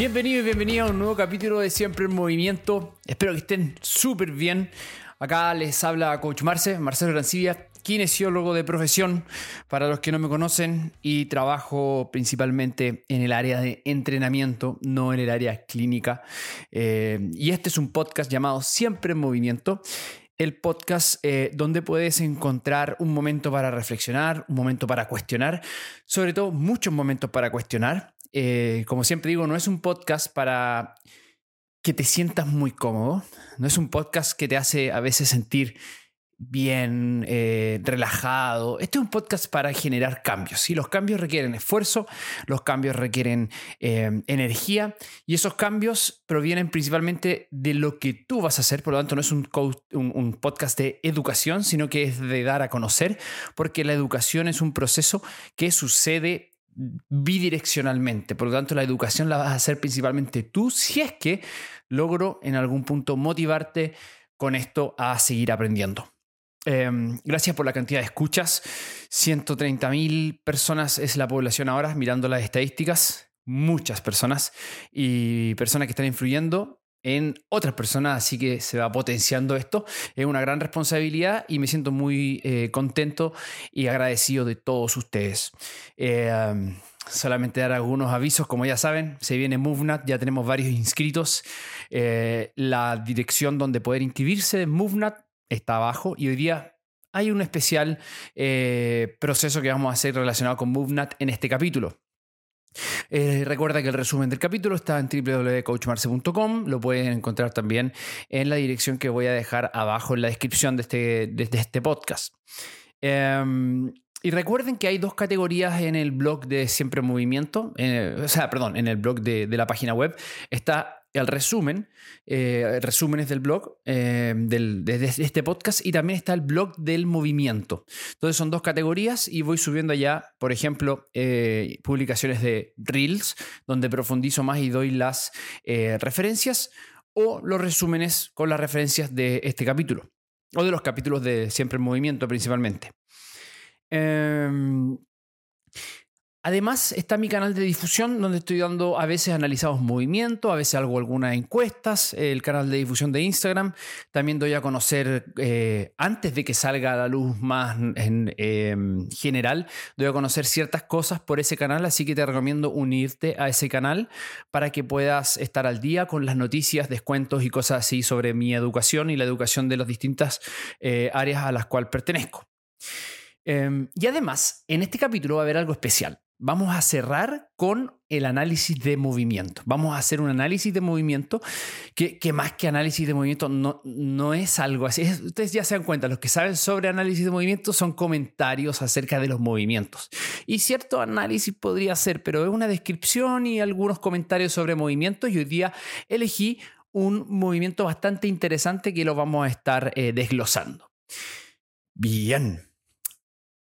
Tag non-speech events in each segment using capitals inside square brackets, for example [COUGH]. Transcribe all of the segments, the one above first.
Bienvenido y bienvenido a un nuevo capítulo de Siempre en Movimiento. Espero que estén súper bien. Acá les habla Coach Marce, Marcelo Rancibia, kinesiólogo de profesión, para los que no me conocen, y trabajo principalmente en el área de entrenamiento, no en el área clínica. Eh, y este es un podcast llamado Siempre en Movimiento el podcast eh, donde puedes encontrar un momento para reflexionar, un momento para cuestionar, sobre todo muchos momentos para cuestionar. Eh, como siempre digo, no es un podcast para que te sientas muy cómodo, no es un podcast que te hace a veces sentir bien, eh, relajado. Este es un podcast para generar cambios. y Los cambios requieren esfuerzo, los cambios requieren eh, energía y esos cambios provienen principalmente de lo que tú vas a hacer. Por lo tanto, no es un, un podcast de educación, sino que es de dar a conocer, porque la educación es un proceso que sucede bidireccionalmente. Por lo tanto, la educación la vas a hacer principalmente tú si es que logro en algún punto motivarte con esto a seguir aprendiendo. Em, gracias por la cantidad de escuchas. 130.000 personas es la población ahora, mirando las estadísticas. Muchas personas y personas que están influyendo en otras personas, así que se va potenciando esto. Es una gran responsabilidad y me siento muy eh, contento y agradecido de todos ustedes. Em, solamente dar algunos avisos, como ya saben, se viene MoveNat, ya tenemos varios inscritos. Eh, la dirección donde poder inscribirse de MoveNat está abajo y hoy día hay un especial eh, proceso que vamos a hacer relacionado con MoveNat en este capítulo. Eh, recuerda que el resumen del capítulo está en www.coachmarce.com. Lo pueden encontrar también en la dirección que voy a dejar abajo en la descripción de este, este podcast. Em, y recuerden que hay dos categorías en el blog de Siempre Movimiento, eh, o sea, perdón, en el blog de, la página web. Está el resumen, eh, resúmenes del blog, eh, de, este podcast, y también está el blog del movimiento. Entonces son dos categorías y voy subiendo allá, por ejemplo, eh, publicaciones de Reels, donde profundizo más y doy las referencias, o los resúmenes con las referencias de este capítulo, o de los capítulos de Siempre en Movimiento principalmente. Em, Además está mi canal de difusión donde estoy dando a veces analizados movimientos, a veces hago algunas encuestas, el canal de difusión de Instagram. También doy a conocer, eh, antes de que salga a la luz más en em, general, doy a conocer ciertas cosas por ese canal, así que te recomiendo unirte a ese canal para que puedas estar al día con las noticias, descuentos y cosas así sobre mi educación y la educación de las distintas eh, áreas a las cuales pertenezco. Em, y además, en este capítulo va a haber algo especial vamos a cerrar con el análisis de movimiento. Vamos a hacer un análisis de movimiento que, más que análisis de movimiento no, no es algo así. ustedes ya se dan cuenta, los que saben sobre análisis de movimiento son comentarios acerca de los movimientos. Y cierto análisis podría ser, pero es una descripción y algunos comentarios sobre movimientos. Y hoy día elegí un movimiento bastante interesante que lo vamos a estar eh, desglosando. Bien.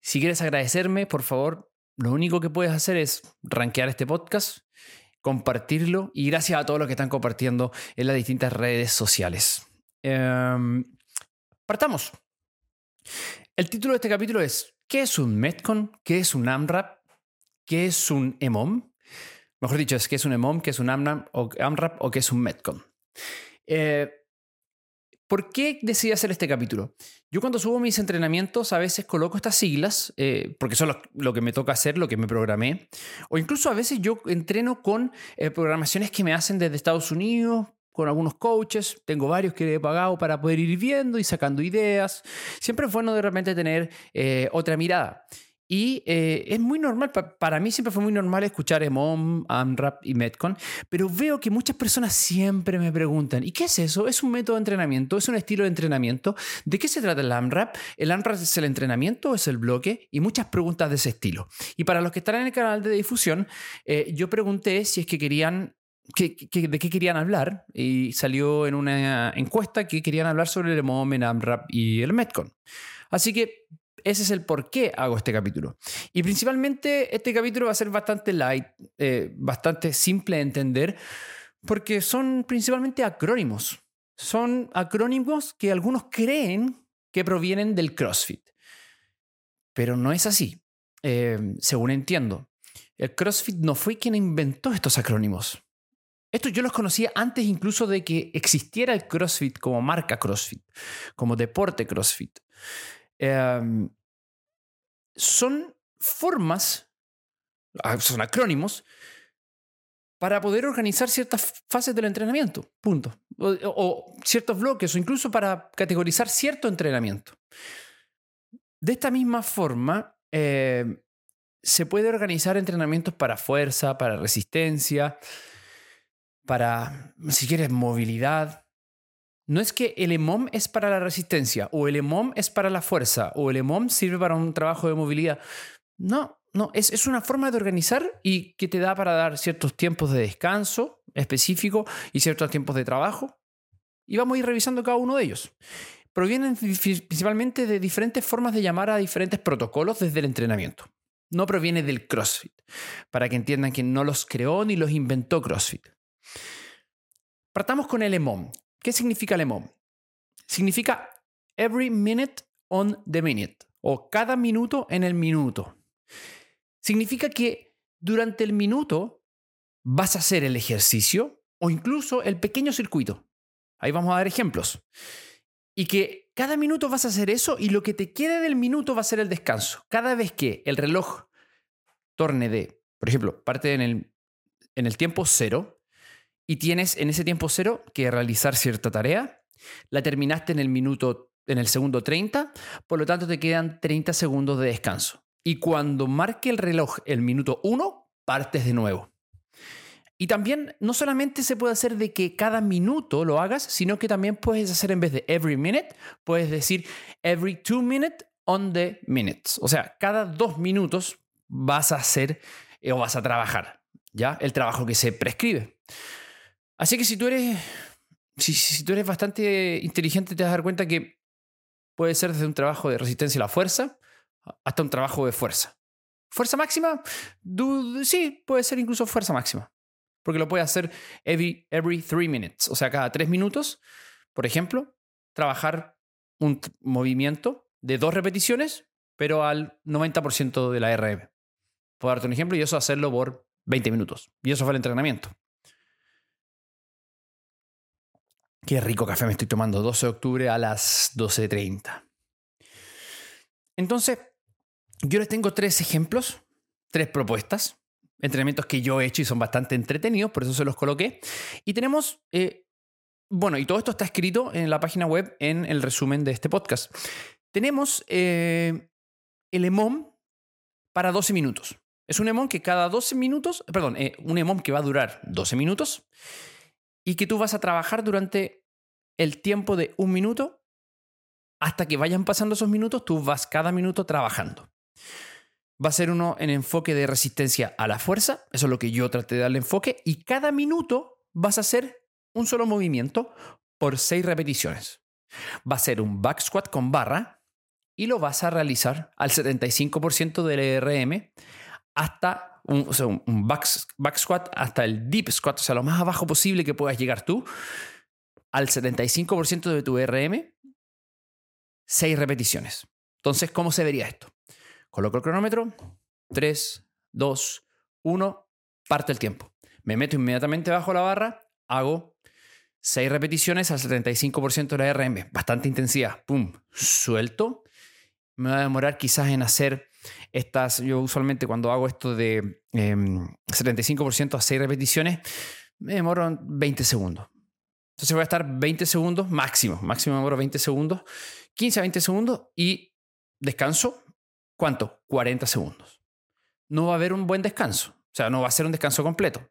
Si quieres agradecerme, por favor, lo único que puedes hacer es rankear este podcast, compartirlo y gracias a todos los que están compartiendo en las distintas redes sociales. Em, partamos. El título de este capítulo es ¿Qué es un Metcon? ¿Qué es un AMRAP? ¿Qué es un EMOM? Mejor dicho, es qué es un EMOM, qué es un AMRAP o, qué es un Metcon. Eh, ¿Por qué decidí hacer este capítulo? Yo cuando subo mis entrenamientos a veces coloco estas siglas, eh, porque son lo, que me toca hacer, lo que me programé, o incluso a veces yo entreno con eh, programaciones que me hacen desde Estados Unidos, con algunos coaches, tengo varios que he pagado para poder ir viendo y sacando ideas. Siempre es bueno de repente tener eh, otra mirada. Y eh, es muy normal, para mí siempre fue muy normal escuchar EMOM, AMRAP y Metcon, pero veo que muchas personas siempre me preguntan, ¿y qué es eso? ¿Es un método de entrenamiento? ¿Es un estilo de entrenamiento? ¿De qué se trata el AMRAP? ¿El AMRAP es el entrenamiento o es el bloque? Y muchas preguntas de ese estilo. Y para los que están en el canal de difusión, eh, yo pregunté si es que querían de qué querían hablar y salió en una encuesta que querían hablar sobre el EMOM, el AMRAP y el Metcon. Así que ese es el por qué hago este capítulo. Y principalmente este capítulo va a ser bastante light, eh, bastante simple de entender, porque son principalmente acrónimos. Son acrónimos que algunos creen que provienen del CrossFit. Pero no es así, eh, según entiendo. El CrossFit no fue quien inventó estos acrónimos. Esto yo los conocía antes incluso de que existiera el CrossFit como marca CrossFit, como deporte CrossFit. Em, son formas, ah, son acrónimos, para poder organizar ciertas fases del entrenamiento, punto. O, ciertos bloques, o incluso para categorizar cierto entrenamiento. De esta misma forma, em, se puede organizar entrenamientos para fuerza, para resistencia, para, si quieres, movilidad. No es que el EMOM es para la resistencia, o el EMOM es para la fuerza, o el EMOM sirve para un trabajo de movilidad. No, no, es, es una forma de organizar y que te da para dar ciertos tiempos de descanso específico y ciertos tiempos de trabajo. Y vamos a ir revisando cada uno de ellos. Provienen principalmente de diferentes formas de llamar a diferentes protocolos desde el entrenamiento no proviene del CrossFit, para que entiendan que no los creó ni los inventó CrossFit. Partamos con el EMOM. ¿Qué significa el EMOM? Significa every minute on the minute, o cada minuto en el minuto. Significa que durante el minuto vas a hacer el ejercicio o incluso el pequeño circuito. Ahí vamos a dar ejemplos. Y que cada minuto vas a hacer eso y lo que te quede del minuto va a ser el descanso. Cada vez que el reloj torne de, por ejemplo, parte en el, en el tiempo cero y tienes en ese tiempo cero que realizar cierta tarea, la terminaste en el minuto, en el segundo 30, por lo tanto te quedan 30 segundos de descanso. Y cuando marque el reloj el minuto 1, partes de nuevo. Y también no solamente se puede hacer de que cada minuto lo hagas, sino que también puedes hacer en vez de every minute, puedes decir every two minutes on the minutes. O sea, cada dos minutos vas a hacer eh, o vas a trabajar, ¿ya? El trabajo que se prescribe. Así que si tú eres, si, si tú eres bastante inteligente, te vas a dar cuenta que puede ser desde un trabajo de resistencia a la fuerza hasta un trabajo de fuerza. ¿Fuerza máxima? Sí, puede ser incluso fuerza máxima porque lo puede hacer every, every three minutes, o sea, cada tres minutos, por ejemplo, trabajar un movimiento de dos repeticiones, pero al 90% de la RM. Puedo darte un ejemplo y eso hacerlo por 20 minutos. Y eso fue el entrenamiento. Qué rico café me estoy tomando, 12 de octubre a las 12.30. Entonces, yo les tengo tres ejemplos, tres propuestas entrenamientos que yo he hecho y son bastante entretenidos, por eso se los coloqué. Y tenemos, eh, bueno, y todo esto está escrito en la página web en el resumen de este podcast. Tenemos eh, el EMOM para 12 minutos. Es un EMOM que cada 12 minutos, perdón, eh, un EMOM que va a durar 12 minutos y que tú vas a trabajar durante el tiempo de un minuto hasta que vayan pasando esos minutos, tú vas cada minuto trabajando va a ser uno en enfoque de resistencia a la fuerza, eso es lo que yo traté de darle enfoque, y cada minuto vas a hacer un solo movimiento por seis repeticiones. Va a ser un back squat con barra y lo vas a realizar al 75% del ERM hasta un, back, back squat hasta el deep squat, o sea, lo más abajo posible que puedas llegar tú, al 75% de tu ERM, seis repeticiones. Entonces, ¿cómo se vería esto? Coloco el cronómetro. 3, 2, 1. Parte el tiempo. Me meto inmediatamente bajo la barra. Hago 6 repeticiones al 75% de la RM. Bastante intensidad. Pum. Suelto. Me va a demorar quizás en hacer estas. Yo usualmente cuando hago esto de 75% em, a 6 repeticiones, me demoro 20 segundos. Entonces voy a estar 20 segundos máximo. Máximo me demoro 20 segundos. 15 a 20 segundos y descanso ¿Cuánto? 40 segundos. No va a haber un buen descanso. O sea, no va a ser un descanso completo.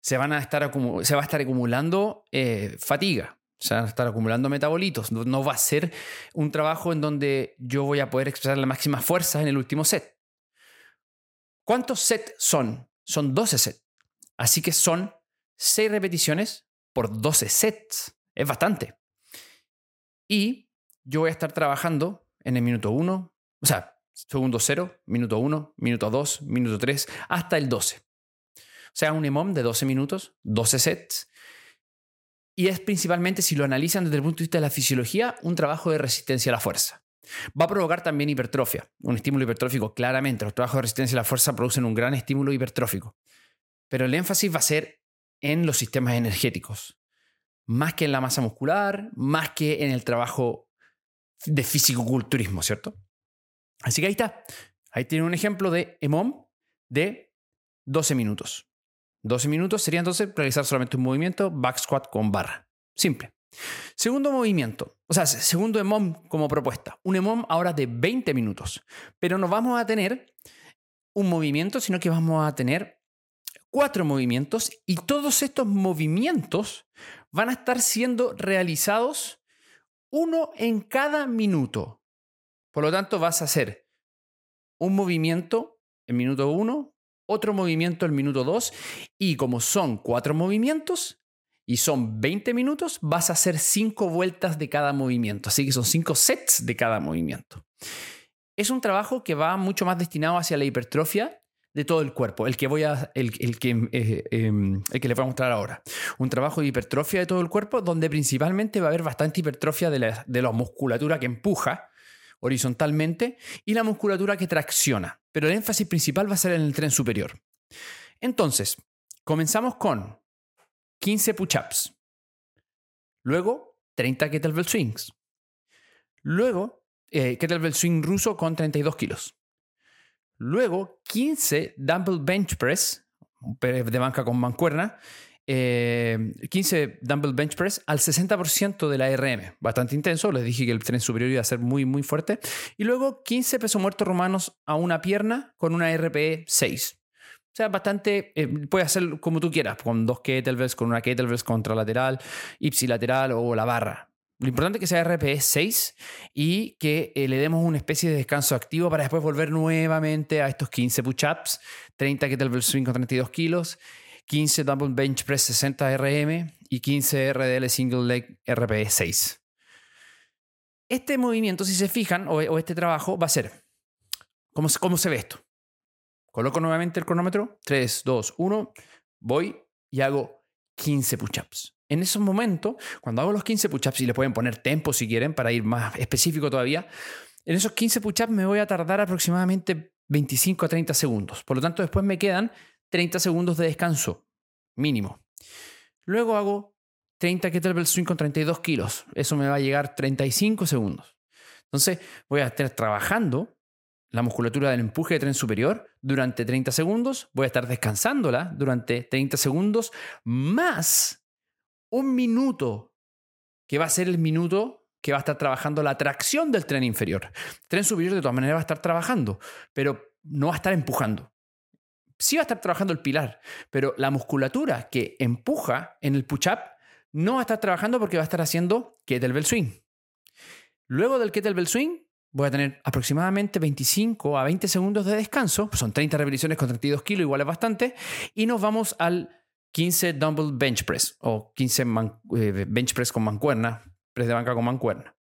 Se, van a estar se va a estar acumulando eh, fatiga. Se van a estar acumulando metabolitos. No, va a ser un trabajo en donde yo voy a poder expresar la máxima fuerza en el último set. ¿Cuántos sets son? Son 12 sets. Así que son 6 repeticiones por 12 sets. Es bastante. Y yo voy a estar trabajando en el minuto 1, o sea, segundo 0, minuto 1, minuto 2, minuto 3, hasta el 12. O sea, un EMOM de 12 minutos, 12 sets. Y es principalmente, si lo analizan desde el punto de vista de la fisiología, un trabajo de resistencia a la fuerza. Va a provocar también hipertrofia, un estímulo hipertrófico, claramente. Los trabajos de resistencia a la fuerza producen un gran estímulo hipertrófico. Pero el énfasis va a ser en los sistemas energéticos, más que en la masa muscular, más que en el trabajo de físico-culturismo, ¿cierto? Así que ahí está. Ahí tiene un ejemplo de EMOM de 12 minutos. 12 minutos sería entonces realizar solamente un movimiento back squat con barra. Simple. Segundo movimiento, o sea, segundo EMOM como propuesta. Un EMOM ahora de 20 minutos. Pero no vamos a tener un movimiento, sino que vamos a tener cuatro movimientos y todos estos movimientos van a estar siendo realizados uno en cada minuto. Por lo tanto, vas a hacer un movimiento en minuto uno, otro movimiento en minuto dos y como son cuatro movimientos y son 20 minutos, vas a hacer cinco vueltas de cada movimiento. Así que son cinco sets de cada movimiento. Es un trabajo que va mucho más destinado hacia la hipertrofia de todo el cuerpo, el que voy a, el, que, eh, em, el que les voy a mostrar ahora. Un trabajo de hipertrofia de todo el cuerpo donde principalmente va a haber bastante hipertrofia de la, de la musculatura que empuja horizontalmente y la musculatura que tracciona, pero el énfasis principal va a ser en el tren superior. Entonces, comenzamos con 15 push-ups, luego 30 kettlebell swings, luego eh, kettlebell swing ruso con 32 kilos, Luego, 15 dumbbell bench press, de banca con mancuerna, 15 eh, dumbbell bench press al 60% de la RM. Bastante intenso, les dije que el tren superior iba a ser muy, muy fuerte. Y luego 15 pesos muertos romanos a una pierna con una RPE 6. O sea, bastante, eh, puedes hacer como tú quieras, con dos kettlebells, con una kettlebells contralateral, ipsilateral o la barra. Lo importante es que sea RPE 6 y que eh, le demos una especie de descanso activo para después volver nuevamente a estos 15 push-ups, 30 kettlebell swing con 32 kilos, 15 double bench press 60 RM y 15 RDL single leg RPE 6. Este movimiento, si se fijan, o, este trabajo, va a ser, ¿cómo, ¿cómo se ve esto? Coloco nuevamente el cronómetro, 3, 2, 1, voy y hago 15 push-ups. En esos momentos, cuando hago los 15 push-ups, y le pueden poner tempo si quieren para ir más específico todavía, en esos 15 push-ups me voy a tardar aproximadamente 25 a 30 segundos. Por lo tanto, después me quedan 30 segundos de descanso, mínimo. Luego hago 30 kettlebell swing con 32 kilos. Eso me va a llegar 35 segundos. Entonces, voy a estar trabajando la musculatura del empuje de tren superior durante 30 segundos. Voy a estar descansándola durante 30 segundos, más un minuto, que va a ser el minuto que va a estar trabajando la tracción del tren inferior. Tren superior de todas maneras va a estar trabajando, pero no va a estar empujando. Sí va a estar trabajando el pilar, pero la musculatura que empuja en el push-up no va a estar trabajando porque va a estar haciendo kettlebell swing. Luego del kettlebell swing voy a tener aproximadamente 25 a 20 segundos de descanso, son 30 repeticiones con 32 kilos, igual es bastante, y nos vamos al 15 dumbbell bench press o 15 eh, bench press con mancuerna, press de banca con mancuerna.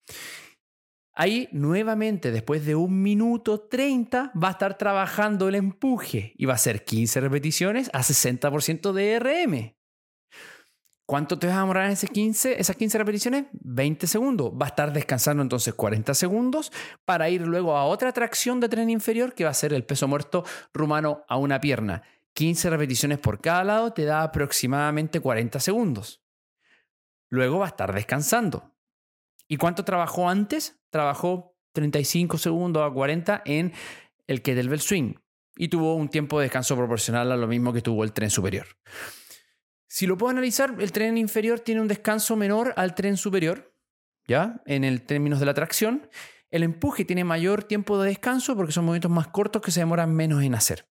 Ahí nuevamente, después de un minuto 30, va a estar trabajando el empuje y va a ser 15 repeticiones a 60% de RM. ¿Cuánto te vas a demorar en ese 15, esas 15 repeticiones? 20 segundos. Va a estar descansando entonces 40 segundos para ir luego a otra tracción de tren inferior que va a ser el peso muerto rumano a una pierna. 15 repeticiones por cada lado te da aproximadamente 40 segundos. Luego va a estar descansando. ¿Y cuánto trabajó antes? Trabajó 35 segundos a 40 en el kettlebell swing y tuvo un tiempo de descanso proporcional a lo mismo que tuvo el tren superior. Si lo puedo analizar, el tren inferior tiene un descanso menor al tren superior, ¿ya? En el términos de la tracción. El empuje tiene mayor tiempo de descanso porque son movimientos más cortos que se demoran menos en hacer.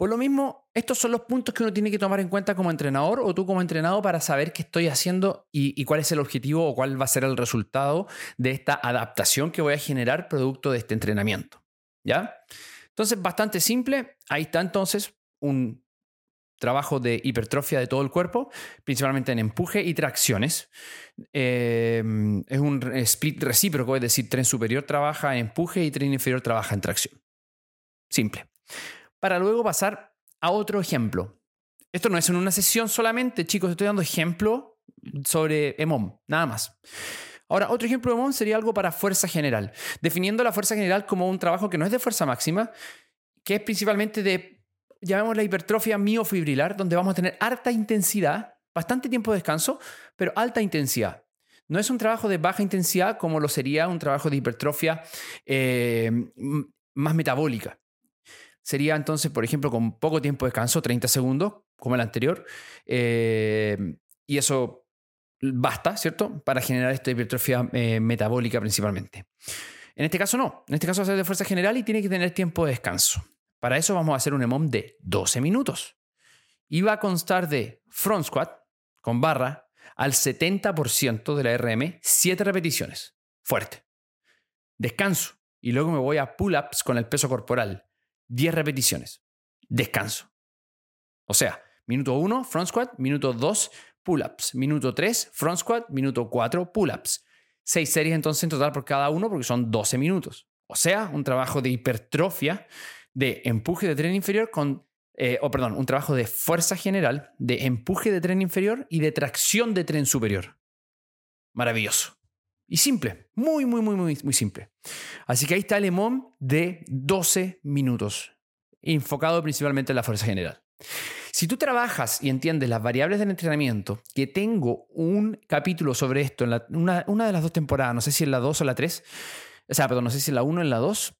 Por lo mismo, estos son los puntos que uno tiene que tomar en cuenta como entrenador o tú como entrenado para saber qué estoy haciendo y, cuál es el objetivo o cuál va a ser el resultado de esta adaptación que voy a generar producto de este entrenamiento. ¿Ya? Entonces, bastante simple. Ahí está entonces un trabajo de hipertrofia de todo el cuerpo, principalmente en empuje y tracciones. Eh, es un split recíproco, es decir, tren superior trabaja en empuje y tren inferior trabaja en tracción. Simple para luego pasar a otro ejemplo. Esto no es en una sesión solamente, chicos, estoy dando ejemplo sobre EMOM, nada más. Ahora, otro ejemplo de EMOM sería algo para fuerza general, definiendo la fuerza general como un trabajo que no es de fuerza máxima, que es principalmente de llamamos la hipertrofia miofibrilar, donde vamos a tener alta intensidad, bastante tiempo de descanso, pero alta intensidad. No es un trabajo de baja intensidad como lo sería un trabajo de hipertrofia eh, más metabólica. Sería entonces, por ejemplo, con poco tiempo de descanso, 30 segundos, como el anterior, eh, y eso basta, ¿cierto? Para generar esta hipertrofia eh, metabólica principalmente. En este caso no, en este caso va a ser de fuerza general y tiene que tener tiempo de descanso. Para eso vamos a hacer un EMOM de 12 minutos. Y va a constar de front squat con barra al 70% de la RM, 7 repeticiones. Fuerte. Descanso. Y luego me voy a pull-ups con el peso corporal. 10 repeticiones. Descanso. O sea, minuto 1, front squat, minuto 2, pull-ups, minuto 3, front squat, minuto 4, pull-ups. 6 series entonces en total por cada uno porque son 12 minutos. O sea, un trabajo de hipertrofia, de empuje de tren inferior con, eh, o perdón, un trabajo de fuerza general, de empuje de tren inferior y de tracción de tren superior. Maravilloso. Y simple, muy, muy, muy, muy, muy simple. Así que ahí está el EMOM de 12 minutos, enfocado principalmente en la fuerza general. Si tú trabajas y entiendes las variables del entrenamiento, que tengo un capítulo sobre esto en una, una, de las dos temporadas, no sé si en la 2 o la 3, o sea, perdón, no sé si en la 1 o en la 2,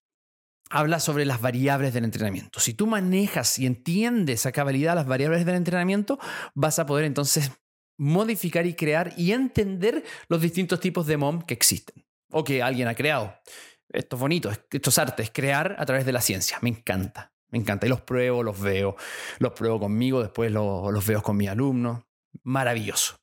habla sobre las variables del entrenamiento. Si tú manejas y entiendes a cabalidad las variables del entrenamiento, vas a poder entonces modificar y crear y entender los distintos tipos de MOM que existen o que alguien ha creado. Esto es bonito, esto crear a través de la ciencia. Me encanta, me encanta. Y los pruebo, los veo, los pruebo conmigo, después los, los veo con mis alumnos. Maravilloso.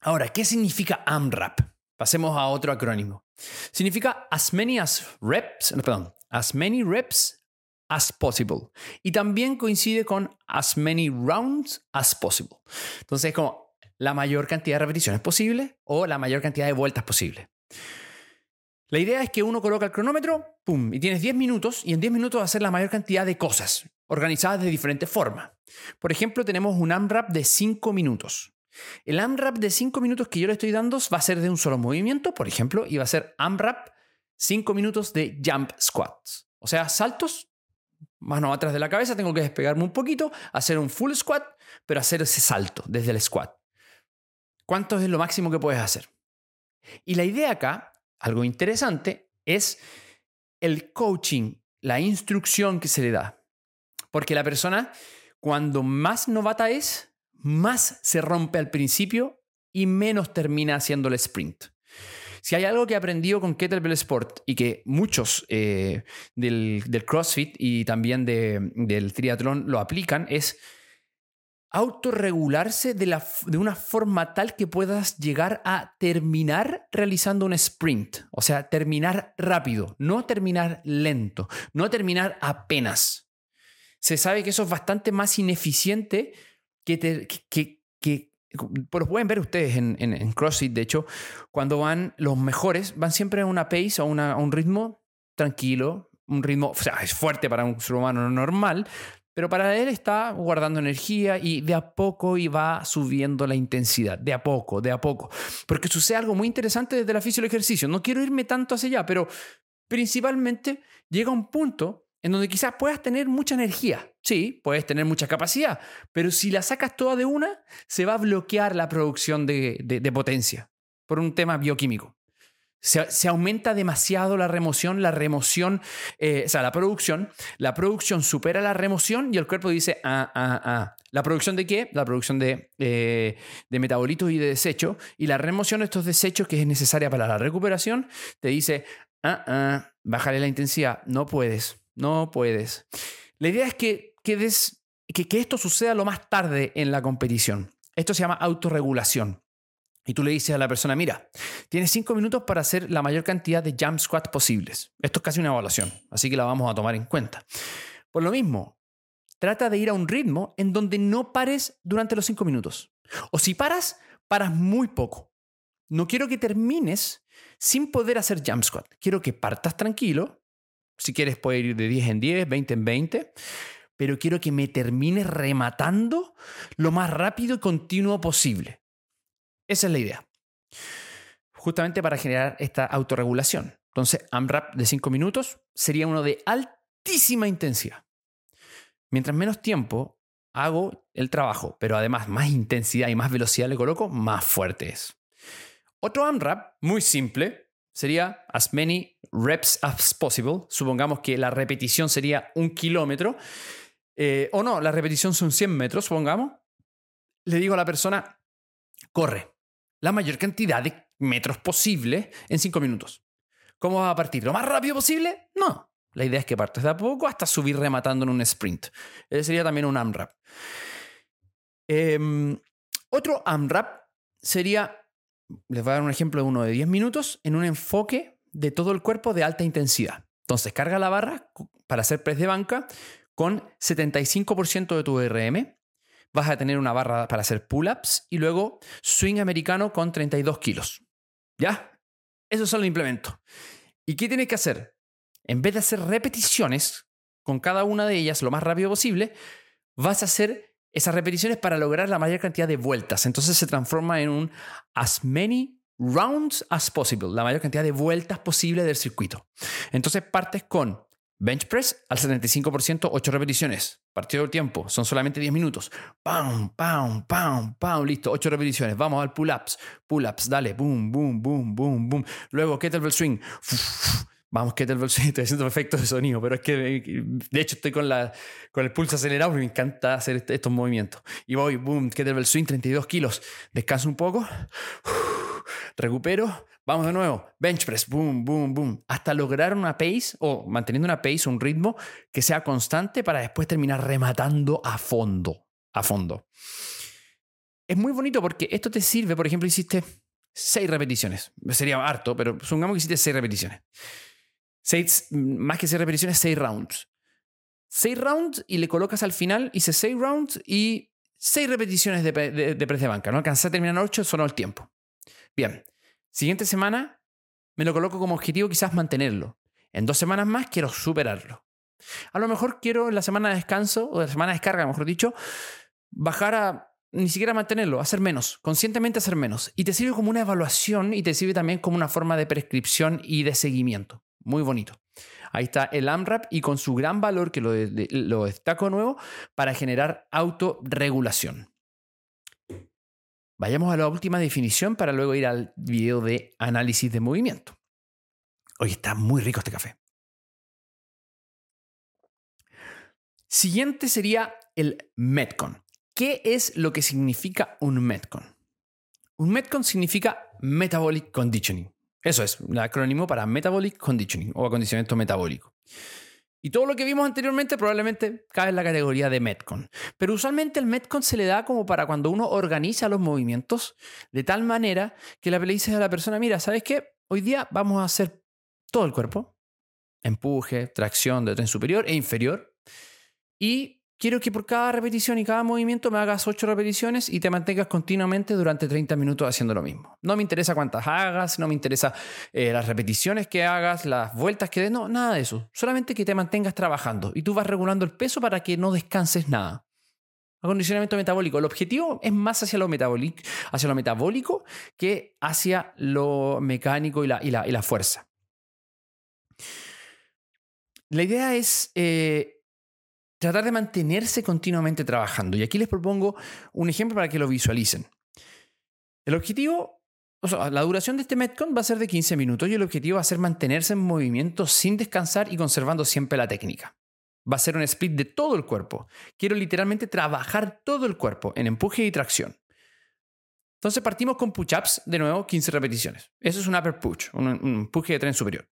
Ahora, ¿qué significa AMRAP? Pasemos a otro acrónimo. Significa as many as reps, perdón, as many reps as possible. Y también coincide con as many rounds as possible. Entonces, como la mayor cantidad de repeticiones posible o la mayor cantidad de vueltas posible. La idea es que uno coloca el cronómetro, pum, y tienes 10 minutos, y en 10 minutos va a hacer la mayor cantidad de cosas, organizadas de diferentes formas. Por ejemplo, tenemos un AMRAP de 5 minutos. El AMRAP de 5 minutos que yo le estoy dando va a ser de un solo movimiento, por ejemplo, y va a ser AMRAP 5 minutos de jump squats. O sea, saltos mano atrás de la cabeza, tengo que despegarme un poquito, hacer un full squat, pero hacer ese salto desde el squat. ¿Cuánto es lo máximo que puedes hacer? Y la idea acá, algo interesante, es el coaching, la instrucción que se le da. Porque la persona, cuando más novata es, más se rompe al principio y menos termina haciendo el sprint. Si hay algo que he aprendido con Kettlebell Sport y que muchos eh, del, CrossFit y también del triatlón lo aplican, es autorregularse de, de una forma tal que puedas llegar a terminar realizando un sprint. O sea, terminar rápido, no terminar lento, no terminar apenas. Se sabe que eso es bastante más ineficiente que, que pues lo pueden ver ustedes en, en, CrossFit, de hecho, cuando van los mejores, van siempre a una pace, a, a un ritmo tranquilo, un ritmo, o sea, es fuerte para un ser humano normal, pero para él está guardando energía y de a poco y va subiendo la intensidad, de a poco, de a poco. Porque sucede algo muy interesante desde la física del ejercicio. No quiero irme tanto hacia allá, pero principalmente llega un punto en donde quizás puedas tener mucha energía. Sí, puedes tener mucha capacidad, pero si la sacas toda de una, se va a bloquear la producción de, potencia por un tema bioquímico. Se, aumenta demasiado la remoción, la remoción, eh, o sea, la producción, la producción supera la remoción y el cuerpo dice, ah, ah, ah. ¿La producción de qué? La producción de, eh, de metabolitos y de desechos. Y la remoción de estos desechos, que es necesaria para la recuperación, te dice, ah, ah, bájale la intensidad, no puedes. No puedes. La idea es que, que, esto suceda lo más tarde en la competición. Esto se llama autorregulación. Y tú le dices a la persona, mira, tienes cinco minutos para hacer la mayor cantidad de jump squats posibles. Esto es casi una evaluación, así que la vamos a tomar en cuenta. Por lo mismo, trata de ir a un ritmo en donde no pares durante los cinco minutos. O si paras, paras muy poco. No quiero que termines sin poder hacer jump squat. Quiero que partas tranquilo, si quieres puede ir de 10 en 10, 20 en 20, pero quiero que me termine rematando lo más rápido y continuo posible. Esa es la idea. Justamente para generar esta autorregulación. Entonces, AMRAP de 5 minutos sería uno de altísima intensidad. Mientras menos tiempo hago el trabajo, pero además más intensidad y más velocidad le coloco, más fuerte es. Otro AMRAP, muy simple, sería as many reps as possible. Supongamos que la repetición sería un kilómetro. Eh, o no, la repetición son 100 metros, supongamos. Le digo a la persona, corre la mayor cantidad de metros posible en 5 minutos. ¿Cómo va a partir? ¿Lo más rápido posible? No. La idea es que partes de a poco hasta subir rematando en un sprint. Ese sería también un AMRAP. Em, otro AMRAP sería les voy a dar un ejemplo de uno de 10 minutos en un enfoque de todo el cuerpo de alta intensidad. Entonces, carga la barra para hacer press de banca con 75% de tu RM. Vas a tener una barra para hacer pull-ups y luego swing americano con 32 kilos. ¿Ya? Eso solo implemento. ¿Y qué tienes que hacer? En vez de hacer repeticiones con cada una de ellas lo más rápido posible, vas a hacer esas repeticiones para lograr la mayor cantidad de vueltas. Entonces se transforma en un as many rounds as possible, la mayor cantidad de vueltas posible del circuito. Entonces partes con bench press al 75%, 8 repeticiones. Partido del tiempo, son solamente 10 minutos. Pam, pam, pam, pam, listo, 8 repeticiones. Vamos al pull-ups, pull-ups, dale, boom, boom, boom, boom, boom. Luego kettlebell swing. Vamos, kettlebell [LAUGHS] swing, estoy haciendo efectos de sonido, pero es que de hecho estoy con, la, con el pulso acelerado y me encanta hacer este, estos movimientos. Y voy, boom, kettlebell swing, 32 kilos. Descanso un poco, [SIGHS] recupero, vamos de nuevo, bench press, boom, boom, boom, hasta lograr una pace o manteniendo una pace, un ritmo que sea constante para después terminar rematando a fondo, a fondo. Es muy bonito porque esto te sirve, por ejemplo, hiciste 6 repeticiones. Sería harto, pero supongamos que hiciste 6 repeticiones más que seis repeticiones, seis rounds. Seis rounds y le colocas al final, hice seis rounds y seis repeticiones de, de, de press de banca. No alcancé a terminar ocho, sonó el tiempo. Bien, siguiente semana me lo coloco como objetivo quizás mantenerlo. En dos semanas más quiero superarlo. A lo mejor quiero en la semana de descanso o la semana de descarga, mejor dicho, bajar a ni siquiera mantenerlo, hacer menos, conscientemente hacer menos. Y te sirve como una evaluación y te sirve también como una forma de prescripción y de seguimiento. Muy bonito. Ahí está el AMRAP y con su gran valor, que lo, lo destaco nuevo, para generar autorregulación. Vayamos a la última definición para luego ir al video de análisis de movimiento. Hoy está muy rico este café. Siguiente sería el Metcon. ¿Qué es lo que significa un Metcon? Un Metcon significa Metabolic Conditioning. Eso es, el acrónimo para Metabolic Conditioning o acondicionamiento metabólico. Y todo lo que vimos anteriormente probablemente cae en la categoría de Metcon. Pero usualmente el Metcon se le da como para cuando uno organiza los movimientos de tal manera que le dices a la persona, mira, ¿sabes qué? Hoy día vamos a hacer todo el cuerpo. Empuje, tracción de tren superior e inferior. Y quiero que por cada repetición y cada movimiento me hagas 8 repeticiones y te mantengas continuamente durante 30 minutos haciendo lo mismo. No me interesa cuántas hagas, no me interesa eh, las repeticiones que hagas, las vueltas que des, no, nada de eso. Solamente que te mantengas trabajando y tú vas regulando el peso para que no descanses nada. Acondicionamiento metabólico. El objetivo es más hacia lo metabólico, hacia lo metabólico que hacia lo mecánico y la, y la, fuerza. La idea es eh, tratar de mantenerse continuamente trabajando. Y aquí les propongo un ejemplo para que lo visualicen. El objetivo, o sea, la duración de este Metcon va a ser de 15 minutos y el objetivo va a ser mantenerse en movimiento sin descansar y conservando siempre la técnica. Va a ser un split de todo el cuerpo. Quiero literalmente trabajar todo el cuerpo en empuje y tracción. Entonces partimos con push-ups, de nuevo 15 repeticiones. Eso es un upper push, un, un empuje de tren superior.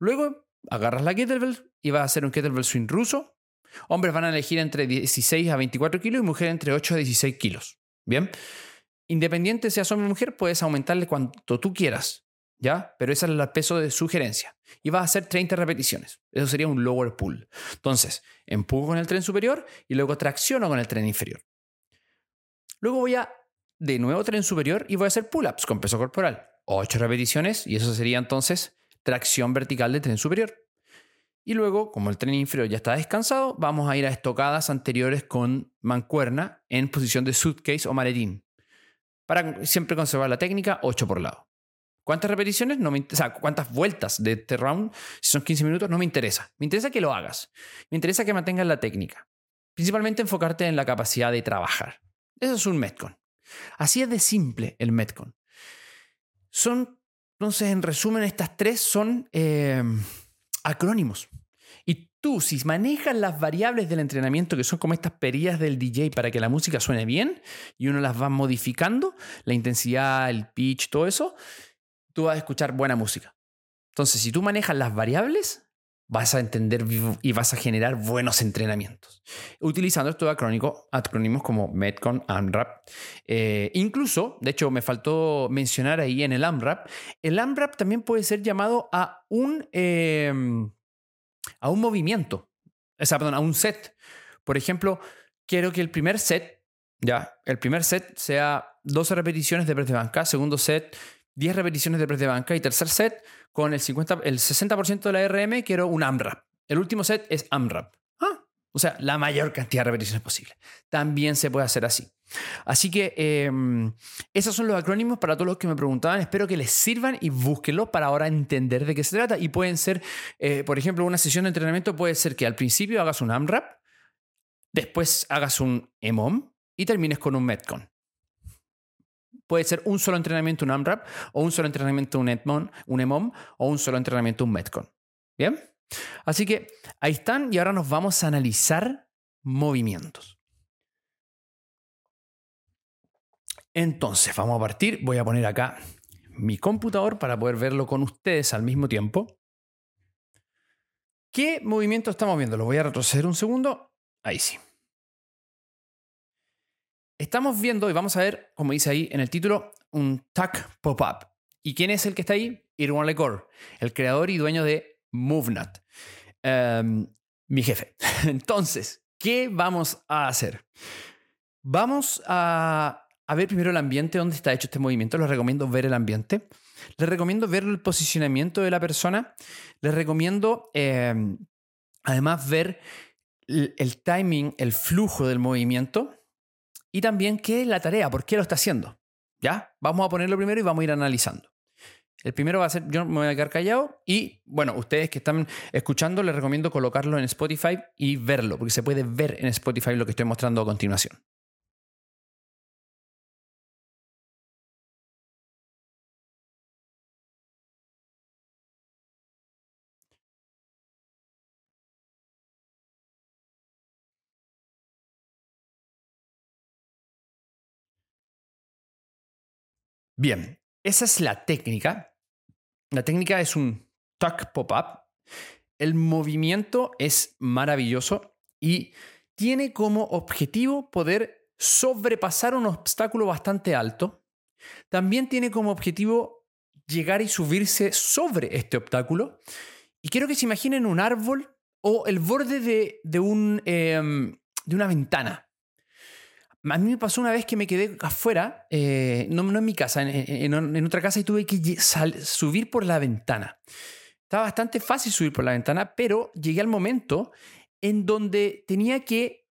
Luego agarras la kettlebell y vas a hacer un kettlebell swing ruso Hombres van a elegir entre 16 a 24 kilos y mujeres entre 8 a 16 kilos. Bien. Independiente seas hombre o mujer, puedes aumentarle cuanto tú quieras. ¿Ya? Pero ese es el peso de sugerencia. Y vas a hacer 30 repeticiones. Eso sería un lower pull. Entonces, empujo con el tren superior y luego tracciono con el tren inferior. Luego voy a, de nuevo, tren superior y voy a hacer pull-ups con peso corporal. 8 repeticiones y eso sería entonces tracción vertical de tren superior. Y luego, como el tren inferior ya está descansado, vamos a ir a estocadas anteriores con mancuerna en posición de suitcase o maletín. Para siempre conservar la técnica 8 por lado. ¿Cuántas repeticiones? No me, o sea, ¿cuántas vueltas de este round? Si son 15 minutos, no me interesa. Me interesa que lo hagas. Me interesa que mantengas la técnica. Principalmente enfocarte en la capacidad de trabajar. Eso es un Metcon. Así es de simple el Metcon. Son, entonces, en resumen, estas tres son eh, acrónimos. Y tú, si manejas las variables del entrenamiento, que son como estas perillas del DJ para que la música suene bien, y uno las va modificando, la intensidad, el pitch, todo eso, tú vas a escuchar buena música. Entonces, si tú manejas las variables, vas a entender y vas a generar buenos entrenamientos. Utilizando estos acrónimos como Metcon, AMRAP. Eh, incluso, de hecho, me faltó mencionar ahí en el AMRAP, el AMRAP también puede ser llamado a un, em, a un movimiento, o sea, perdón, a un set. Por ejemplo, quiero que el primer set, ya, el primer set sea 12 repeticiones de press de banca, segundo set 10 repeticiones de press de banca y tercer set con el, 50, el 60% de la RM quiero un AMRAP. El último set es AMRAP. Ah, o sea, la mayor cantidad de repeticiones posible. También se puede hacer así. Así que em, esos son los acrónimos para todos los que me preguntaban. Espero que les sirvan y búsquenlos para ahora entender de qué se trata. Y pueden ser, eh, por ejemplo, una sesión de entrenamiento puede ser que al principio hagas un AMRAP, después hagas un EMOM y termines con un METCON. Puede ser un solo entrenamiento, un AMRAP, o un solo entrenamiento, un un EMOM o un solo entrenamiento, un METCON. ¿Bien? Así que ahí están y ahora nos vamos a analizar movimientos. Entonces, vamos a partir. Voy a poner acá mi computador para poder verlo con ustedes al mismo tiempo. ¿Qué movimiento estamos viendo? Lo voy a retroceder un segundo. Ahí sí. Estamos viendo y vamos a ver, como dice ahí en el título, un tag pop-up. ¿Y quién es el que está ahí? Irwan Lecor, el creador y dueño de MoveNut. Em, mi jefe. [LAUGHS] Entonces, ¿qué vamos a hacer? Vamos a, ver primero el ambiente donde está hecho este movimiento. Les recomiendo ver el ambiente. Les recomiendo ver el posicionamiento de la persona. Les recomiendo em, además ver el timing, el flujo del movimiento y también qué es la tarea, por qué lo está haciendo. ¿Ya? Vamos a ponerlo primero y vamos a ir analizando. El primero va a ser, yo me voy a quedar callado y bueno, ustedes que están escuchando les recomiendo colocarlo en Spotify y verlo, porque se puede ver en Spotify lo que estoy mostrando a continuación. Bien, esa es la técnica. La técnica es un tuck pop-up. El movimiento es maravilloso y tiene como objetivo poder sobrepasar un obstáculo bastante alto. También tiene como objetivo llegar y subirse sobre este obstáculo. Y quiero que se imaginen un árbol o el borde de, un, em, de una ventana. A mí me pasó una vez que me quedé afuera, eh, no, en mi casa, en, otra casa y tuve que subir por la ventana. Estaba bastante fácil subir por la ventana, pero llegué al momento en donde tenía que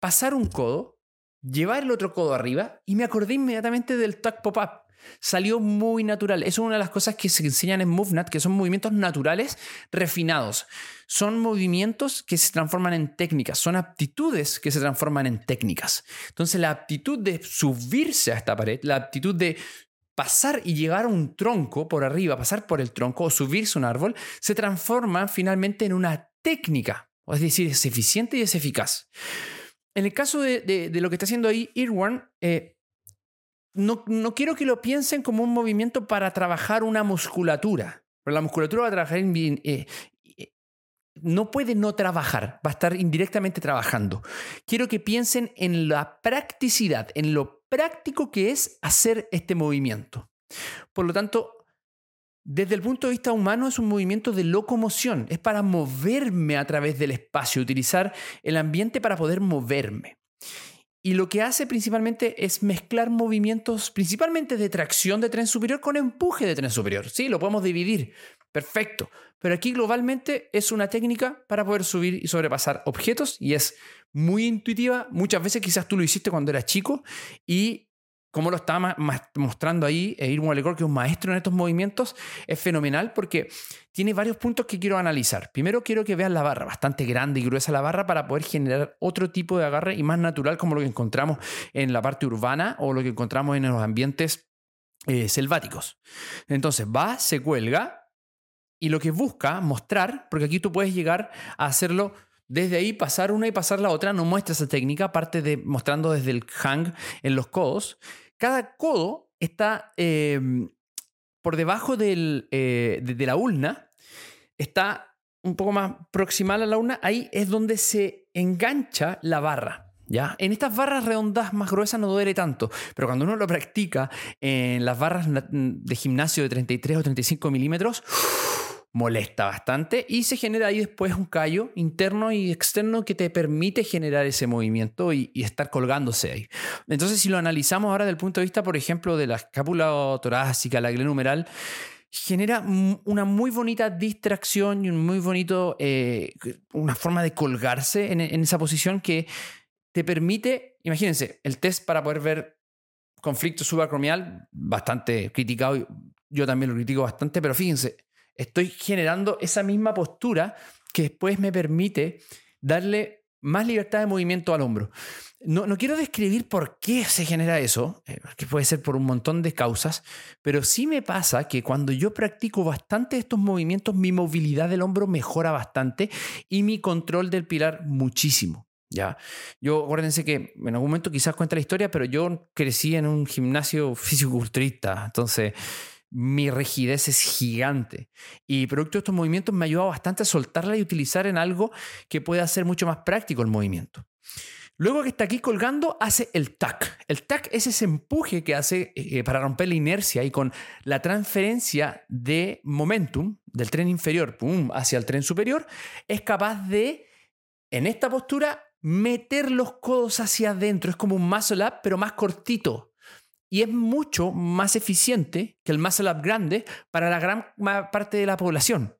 pasar un codo, llevar el otro codo arriba y me acordé inmediatamente del tuck pop-up. Salió muy natural. Es una de las cosas que se enseñan en MoveNut, que son movimientos naturales refinados. Son movimientos que se transforman en técnicas, son aptitudes que se transforman en técnicas. Entonces la aptitud de subirse a esta pared, la aptitud de pasar y llegar a un tronco por arriba, pasar por el tronco o subirse a un árbol, se transforma finalmente en una técnica. Es decir, es eficiente y es eficaz. En el caso de, lo que está haciendo ahí Irwan, eh, no, quiero que lo piensen como un movimiento para trabajar una musculatura. Pero la musculatura va a trabajar en, eh, eh, no puede no trabajar, va a estar indirectamente trabajando. Quiero que piensen en la practicidad, en lo práctico que es hacer este movimiento. Por lo tanto, desde el punto de vista humano es un movimiento de locomoción, es para moverme a través del espacio, utilizar el ambiente para poder moverme. Y lo que hace principalmente es mezclar movimientos principalmente de tracción de tren superior con empuje de tren superior. Sí, lo podemos dividir. Perfecto. Pero aquí globalmente es una técnica para poder subir y sobrepasar objetos y es muy intuitiva. Muchas veces quizás tú lo hiciste cuando eras chico y como lo está mostrando ahí e Irwin Alecor, que es un maestro en estos movimientos, es fenomenal porque tiene varios puntos que quiero analizar. Primero quiero que vean la barra, bastante grande y gruesa la barra para poder generar otro tipo de agarre y más natural como lo que encontramos en la parte urbana o lo que encontramos en los ambientes eh, selváticos. Entonces va, se cuelga y lo que busca mostrar, porque aquí tú puedes llegar a hacerlo desde ahí pasar una y pasar la otra, no muestra esa técnica, aparte de mostrando desde el hang en los codos. Cada codo está em, por debajo eh, de, la ulna, está un poco más proximal a la ulna, ahí es donde se engancha la barra. ¿Ya? En estas barras redondas más gruesas no duele tanto, pero cuando uno lo practica en las barras de gimnasio de 33 o 35 milímetros, molesta bastante y se genera ahí después un callo interno y externo que te permite generar ese movimiento y, estar colgándose ahí. Entonces, si lo analizamos ahora desde el punto de vista, por ejemplo, de la escápula torácica, la glenumeral, genera una muy bonita distracción y un muy bonito, eh, una forma de colgarse en, en esa posición que te permite, imagínense, el test para poder ver conflicto subacromial, bastante criticado, yo también lo critico bastante, pero fíjense, estoy generando esa misma postura que después me permite darle más libertad de movimiento al hombro. No, no quiero describir por qué se genera eso, eh, que puede ser por un montón de causas, pero sí me pasa que cuando yo practico bastante estos movimientos, mi movilidad del hombro mejora bastante y mi control del pilar muchísimo. Ya, yo acuérdense que en algún momento quizás cuenta la historia, pero yo crecí en un gimnasio físico-culturista, entonces mi rigidez es gigante. Y producto de estos movimientos me ha ayudado bastante a soltarla y utilizar en algo que pueda hacer mucho más práctico el movimiento. Luego que está aquí colgando, hace el tac. El tac es ese empuje que hace eh, para romper la inercia y con la transferencia de momentum del tren inferior hacia el tren superior, es capaz de, en esta postura, meter los codos hacia adentro. Es como un muscle up, pero más cortito y es mucho más eficiente que el muscle up grande para la gran parte de la población.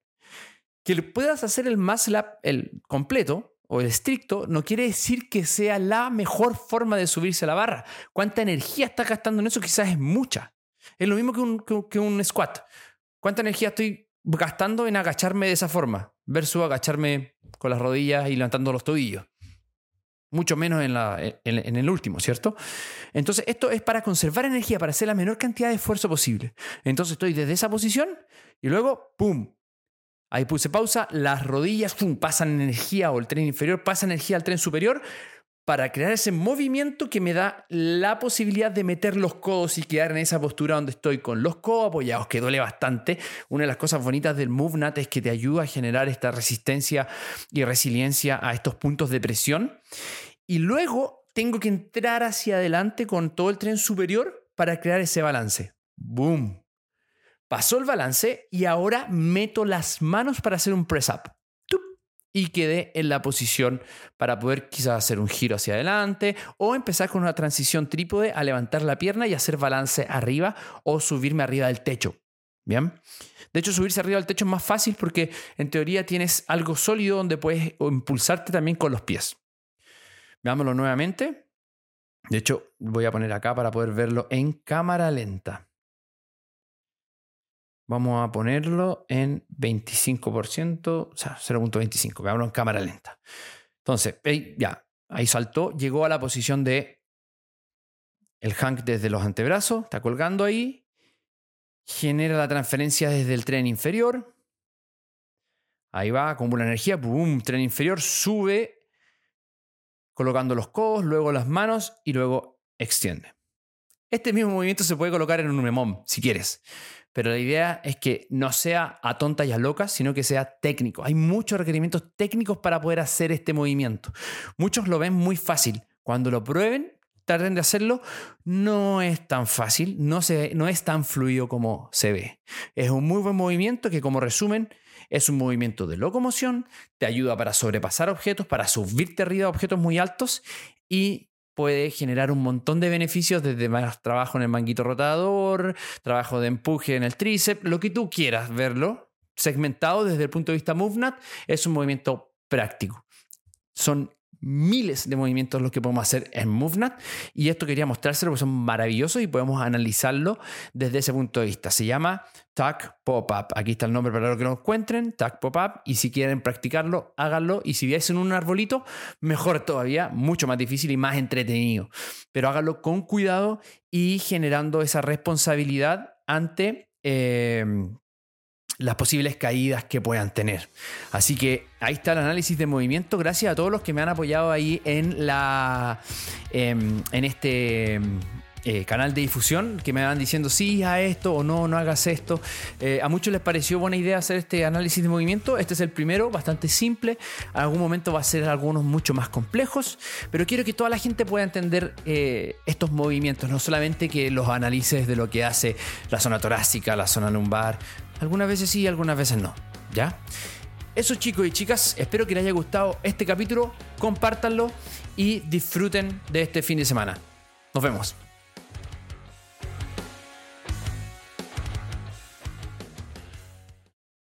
Que puedas hacer el muscle up el completo o el estricto no quiere decir que sea la mejor forma de subirse a la barra. ¿Cuánta energía estás gastando en eso? Quizás es mucha. Es lo mismo que un, que un squat. ¿Cuánta energía estoy gastando en agacharme de esa forma versus agacharme con las rodillas y levantando los tobillos? Mucho menos en, la, en, el último, ¿cierto? Entonces, esto es para conservar energía, para hacer la menor cantidad de esfuerzo posible. Entonces, estoy desde esa posición y luego, ¡pum! Ahí puse pausa, las rodillas, ¡pum! pasan energía o el tren inferior pasa energía al tren superior para crear ese movimiento que me da la posibilidad de meter los codos y quedar en esa postura donde estoy con los codos apoyados, que duele bastante. Una de las cosas bonitas del MoveNat es que te ayuda a generar esta resistencia y resiliencia a estos puntos de presión. Y luego tengo que entrar hacia adelante con todo el tren superior para crear ese balance. ¡Boom! Pasó el balance y ahora meto las manos para hacer un press up y quedé en la posición para poder quizás hacer un giro hacia adelante o empezar con una transición trípode a levantar la pierna y hacer balance arriba o subirme arriba del techo. Bien. De hecho, subirse arriba del techo es más fácil porque en teoría tienes algo sólido donde puedes impulsarte también con los pies. Veámoslo nuevamente. De hecho, voy a poner acá para poder verlo en cámara lenta. Vamos a ponerlo en 25%, o sea, 0.25, veámoslo en cámara lenta. Entonces, ya, ahí saltó, llegó a la posición de el hank desde los antebrazos, está colgando ahí, genera la transferencia desde el tren inferior, ahí va, acumula energía, boom, tren inferior, sube, colocando los codos, luego las manos y luego extiende. Este mismo movimiento se puede colocar en un memón, si quieres pero la idea es que no sea a tonta y a loca, sino que sea técnico. Hay muchos requerimientos técnicos para poder hacer este movimiento. Muchos lo ven muy fácil. Cuando lo prueben, tarden de hacerlo, no es tan fácil, no, se, no es tan fluido como se ve. Es un muy buen movimiento que como resumen es un movimiento de locomoción, te ayuda para sobrepasar objetos, para subirte arriba de objetos muy altos y puede generar un montón de beneficios desde más trabajo en el manguito rotador, trabajo de empuje en el tríceps, lo que tú quieras verlo, segmentado desde el punto de vista MoveNat, es un movimiento práctico. Son miles de movimientos los que podemos hacer en MoveNat y esto quería mostrárselo porque son maravillosos y podemos analizarlo desde ese punto de vista. Se llama Tag Pop-Up. Aquí está el nombre para los que lo encuentren, Tag Pop-Up y si quieren practicarlo, háganlo y si veis en un arbolito, mejor todavía, mucho más difícil y más entretenido. Pero háganlo con cuidado y generando esa responsabilidad ante... Eh, las posibles caídas que puedan tener. Así que ahí está el análisis de movimiento. Gracias a todos los que me han apoyado ahí en la em, en este eh, canal de difusión que me van diciendo sí a esto o no, no hagas esto. Eh, a muchos les pareció buena idea hacer este análisis de movimiento. Este es el primero, bastante simple. En algún momento va a ser algunos mucho más complejos, pero quiero que toda la gente pueda entender eh, estos movimientos, no solamente que los analices de lo que hace la zona torácica, la zona lumbar, algunas veces sí, algunas veces no. ¿Ya? Eso chicos y chicas, espero que les haya gustado este capítulo, compártanlo y disfruten de este fin de semana. Nos vemos.